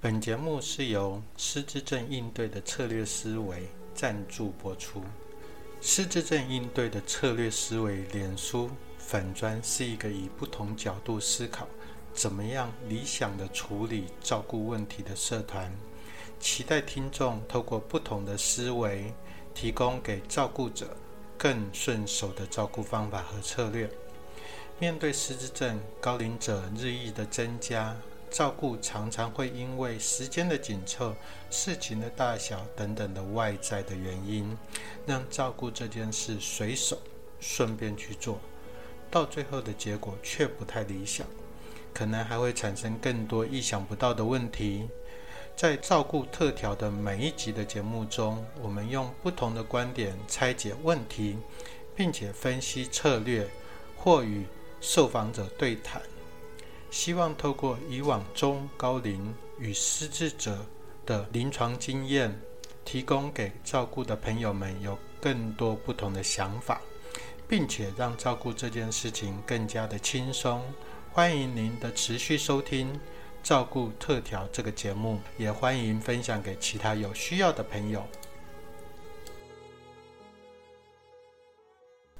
本节目是由失智症应对的策略思维赞助播出。失智症应对的策略思维脸书粉砖是一个以不同角度思考，怎么样理想的处理照顾问题的社团。期待听众透过不同的思维，提供给照顾者更顺手的照顾方法和策略。面对失智症高龄者日益的增加，照顾常常会因为时间的紧凑、事情的大小等等的外在的原因，让照顾这件事随手顺便去做，到最后的结果却不太理想，可能还会产生更多意想不到的问题。在照顾特调的每一集的节目中，我们用不同的观点拆解问题，并且分析策略，或与受访者对谈，希望透过以往中高龄与失智者的临床经验，提供给照顾的朋友们有更多不同的想法，并且让照顾这件事情更加的轻松。欢迎您的持续收听《照顾特调》这个节目，也欢迎分享给其他有需要的朋友。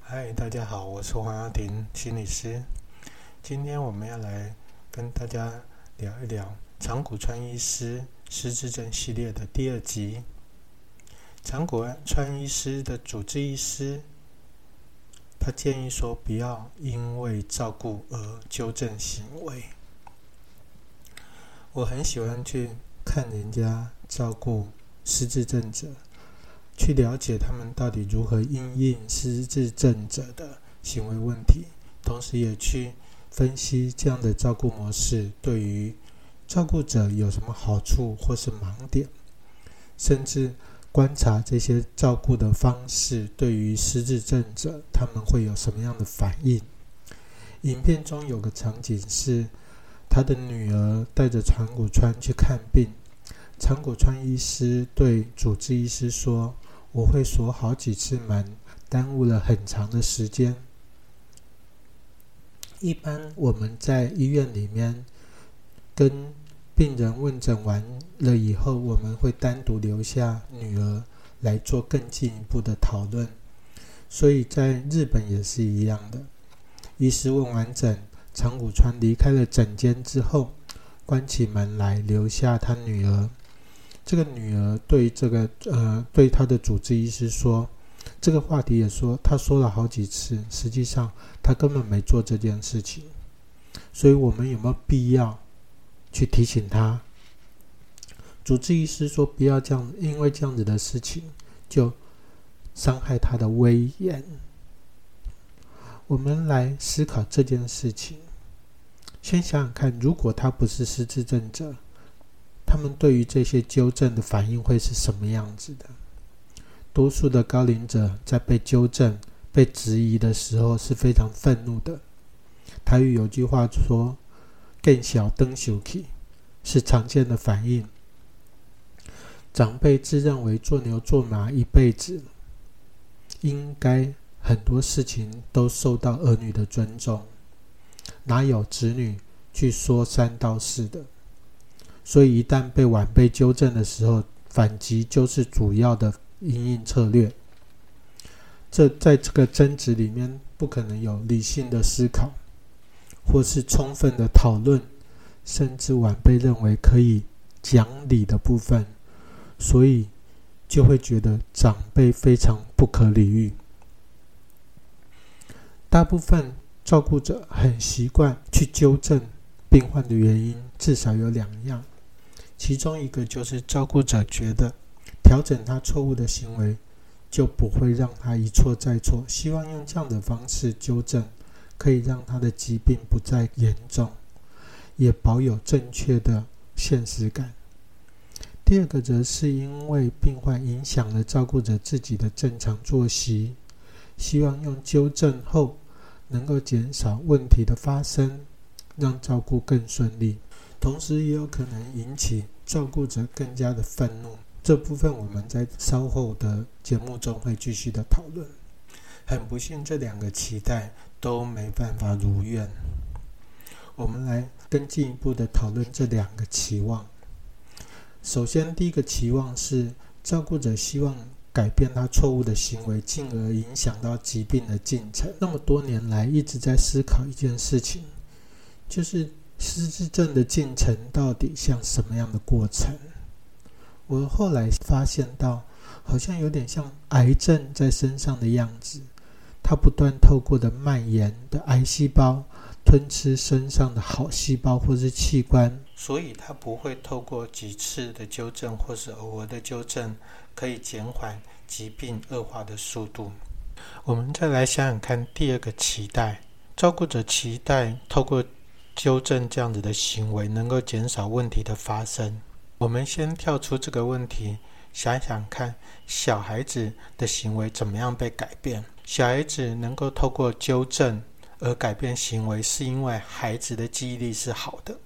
嗨，大家好，我是黄阿婷心理师。今天我们要来跟大家聊一聊长谷川医师失智症系列的第二集。长谷川医师的主治医师，他建议说，不要因为照顾而纠正行为。我很喜欢去看人家照顾失智症者。去了解他们到底如何因应失智症者的行为问题，同时也去分析这样的照顾模式对于照顾者有什么好处或是盲点，甚至观察这些照顾的方式对于失智症者他们会有什么样的反应。影片中有个场景是他的女儿带着长谷川去看病，长谷川医师对主治医师说。我会锁好几次门，耽误了很长的时间。一般我们在医院里面跟病人问诊完了以后，我们会单独留下女儿来做更进一步的讨论。所以在日本也是一样的。医师问完诊，长谷川离开了诊间之后，关起门来留下他女儿。这个女儿对这个呃，对她的主治医师说，这个话题也说，他说了好几次，实际上他根本没做这件事情，所以我们有没有必要去提醒他？主治医师说不要这样，因为这样子的事情就伤害他的威严。我们来思考这件事情，先想想看，如果他不是失智症者。他们对于这些纠正的反应会是什么样子的？多数的高龄者在被纠正、被质疑的时候是非常愤怒的。台语有句话说：“更小灯羞气”，是常见的反应。长辈自认为做牛做马一辈子，应该很多事情都受到儿女的尊重，哪有子女去说三道四的？所以，一旦被晚辈纠正的时候，反击就是主要的应应策略。这在这个争执里面，不可能有理性的思考，或是充分的讨论，甚至晚辈认为可以讲理的部分，所以就会觉得长辈非常不可理喻。大部分照顾者很习惯去纠正病患的原因，至少有两样。其中一个就是照顾者觉得调整他错误的行为，就不会让他一错再错。希望用这样的方式纠正，可以让他的疾病不再严重，也保有正确的现实感。第二个则是因为病患影响了照顾者自己的正常作息，希望用纠正后能够减少问题的发生，让照顾更顺利。同时也有可能引起照顾者更加的愤怒，这部分我们在稍后的节目中会继续的讨论。很不幸，这两个期待都没办法如愿。我们来更进一步的讨论这两个期望。首先，第一个期望是照顾者希望改变他错误的行为，进而影响到疾病的进程。那么多年来一直在思考一件事情，就是失智症的进程到底像什么样的过程？我后来发现到，好像有点像癌症在身上的样子，它不断透过的蔓延的癌细胞。吞吃身上的好细胞或是器官，所以它不会透过几次的纠正或是偶尔的纠正，可以减缓疾病恶化的速度。我们再来想想看，第二个期待，照顾者期待透过纠正这样子的行为，能够减少问题的发生。我们先跳出这个问题，想想看，小孩子的行为怎么样被改变？小孩子能够透过纠正。而改变行为，是因为孩子的记忆力是好的，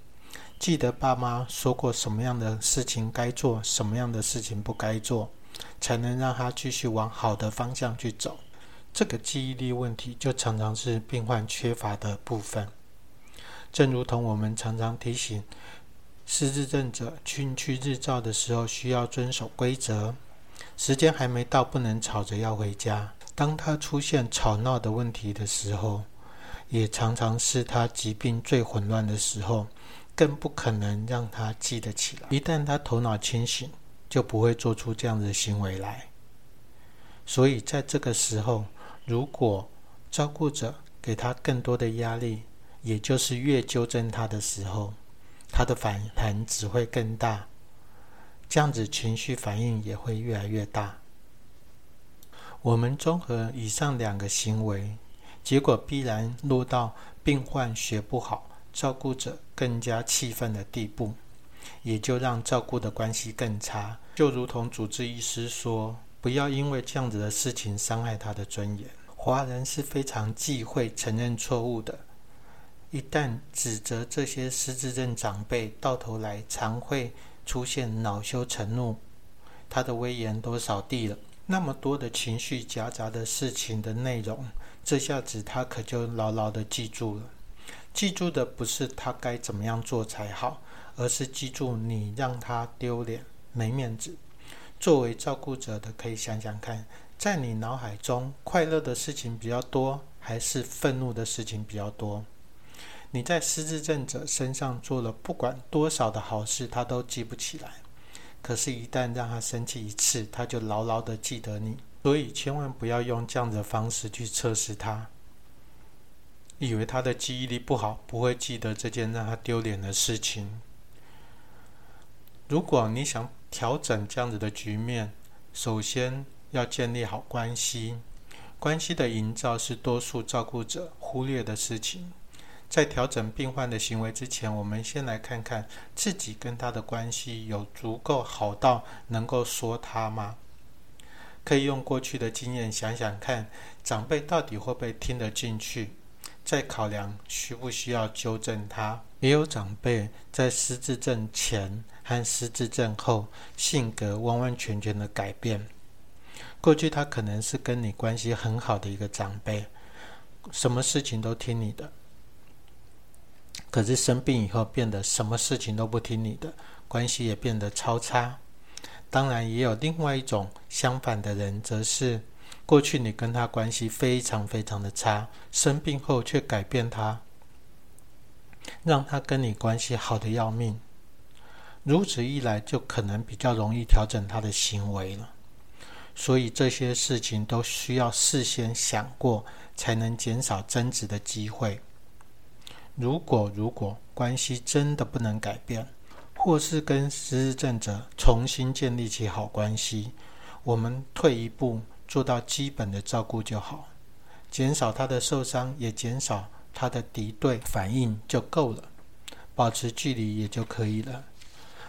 记得爸妈说过什么样的事情该做，什么样的事情不该做，才能让他继续往好的方向去走。这个记忆力问题就常常是病患缺乏的部分。正如同我们常常提醒失智症者去去日照的时候，需要遵守规则，时间还没到，不能吵着要回家。当他出现吵闹的问题的时候，也常常是他疾病最混乱的时候，更不可能让他记得起来。一旦他头脑清醒，就不会做出这样的行为来。所以在这个时候，如果照顾者给他更多的压力，也就是越纠正他的时候，他的反弹只会更大，这样子情绪反应也会越来越大。我们综合以上两个行为。结果必然落到病患学不好、照顾者更加气愤的地步，也就让照顾的关系更差。就如同主治医师说：“不要因为这样子的事情伤害他的尊严。”华人是非常忌讳承认错误的，一旦指责这些失智症长辈，到头来常会出现恼羞成怒，他的威严都扫地了。那么多的情绪夹杂的事情的内容。这下子他可就牢牢的记住了，记住的不是他该怎么样做才好，而是记住你让他丢脸、没面子。作为照顾者的，可以想想看，在你脑海中，快乐的事情比较多，还是愤怒的事情比较多？你在失智症者身上做了不管多少的好事，他都记不起来。可是，一旦让他生气一次，他就牢牢的记得你。所以千万不要用这样的方式去测试他，以为他的记忆力不好，不会记得这件让他丢脸的事情。如果你想调整这样子的局面，首先要建立好关系。关系的营造是多数照顾者忽略的事情。在调整病患的行为之前，我们先来看看自己跟他的关系有足够好到能够说他吗？可以用过去的经验想想看，长辈到底会不会听得进去？再考量需不需要纠正他。也有长辈在失智症前和失智症后性格完完全全的改变。过去他可能是跟你关系很好的一个长辈，什么事情都听你的。可是生病以后变得什么事情都不听你的，关系也变得超差。当然，也有另外一种相反的人，则是过去你跟他关系非常非常的差，生病后却改变他，让他跟你关系好的要命。如此一来，就可能比较容易调整他的行为了。所以这些事情都需要事先想过，才能减少争执的机会。如果如果关系真的不能改变，或是跟失智症者重新建立起好关系，我们退一步做到基本的照顾就好，减少他的受伤，也减少他的敌对反应就够了，保持距离也就可以了。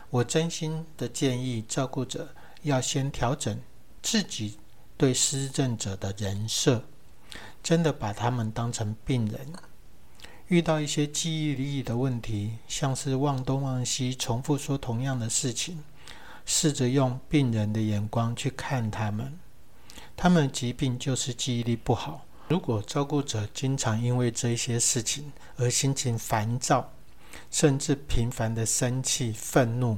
我真心的建议照顾者要先调整自己对失智症者的人设，真的把他们当成病人。遇到一些记忆力的问题，像是忘东忘西、重复说同样的事情，试着用病人的眼光去看他们。他们疾病就是记忆力不好。如果照顾者经常因为这些事情而心情烦躁，甚至频繁的生气、愤怒，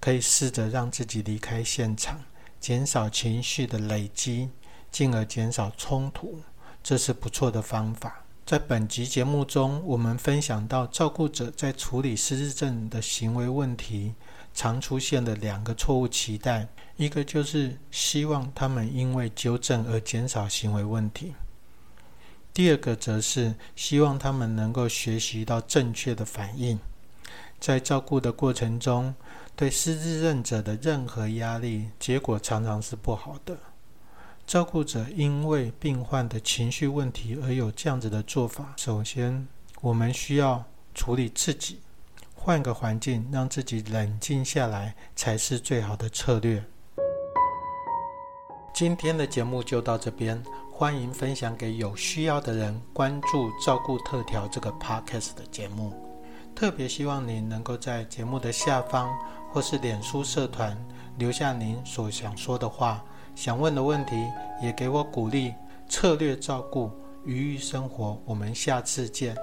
可以试着让自己离开现场，减少情绪的累积，进而减少冲突，这是不错的方法。在本集节目中，我们分享到照顾者在处理失智症的行为问题，常出现的两个错误期待：一个就是希望他们因为纠正而减少行为问题；第二个则是希望他们能够学习到正确的反应。在照顾的过程中，对失智症者的任何压力，结果常常是不好的。照顾者因为病患的情绪问题而有这样子的做法。首先，我们需要处理自己，换个环境，让自己冷静下来，才是最好的策略。今天的节目就到这边，欢迎分享给有需要的人，关注“照顾特调”这个 podcast 的节目。特别希望您能够在节目的下方或是脸书社团留下您所想说的话。想问的问题，也给我鼓励。策略照顾，愉悦生活。我们下次见。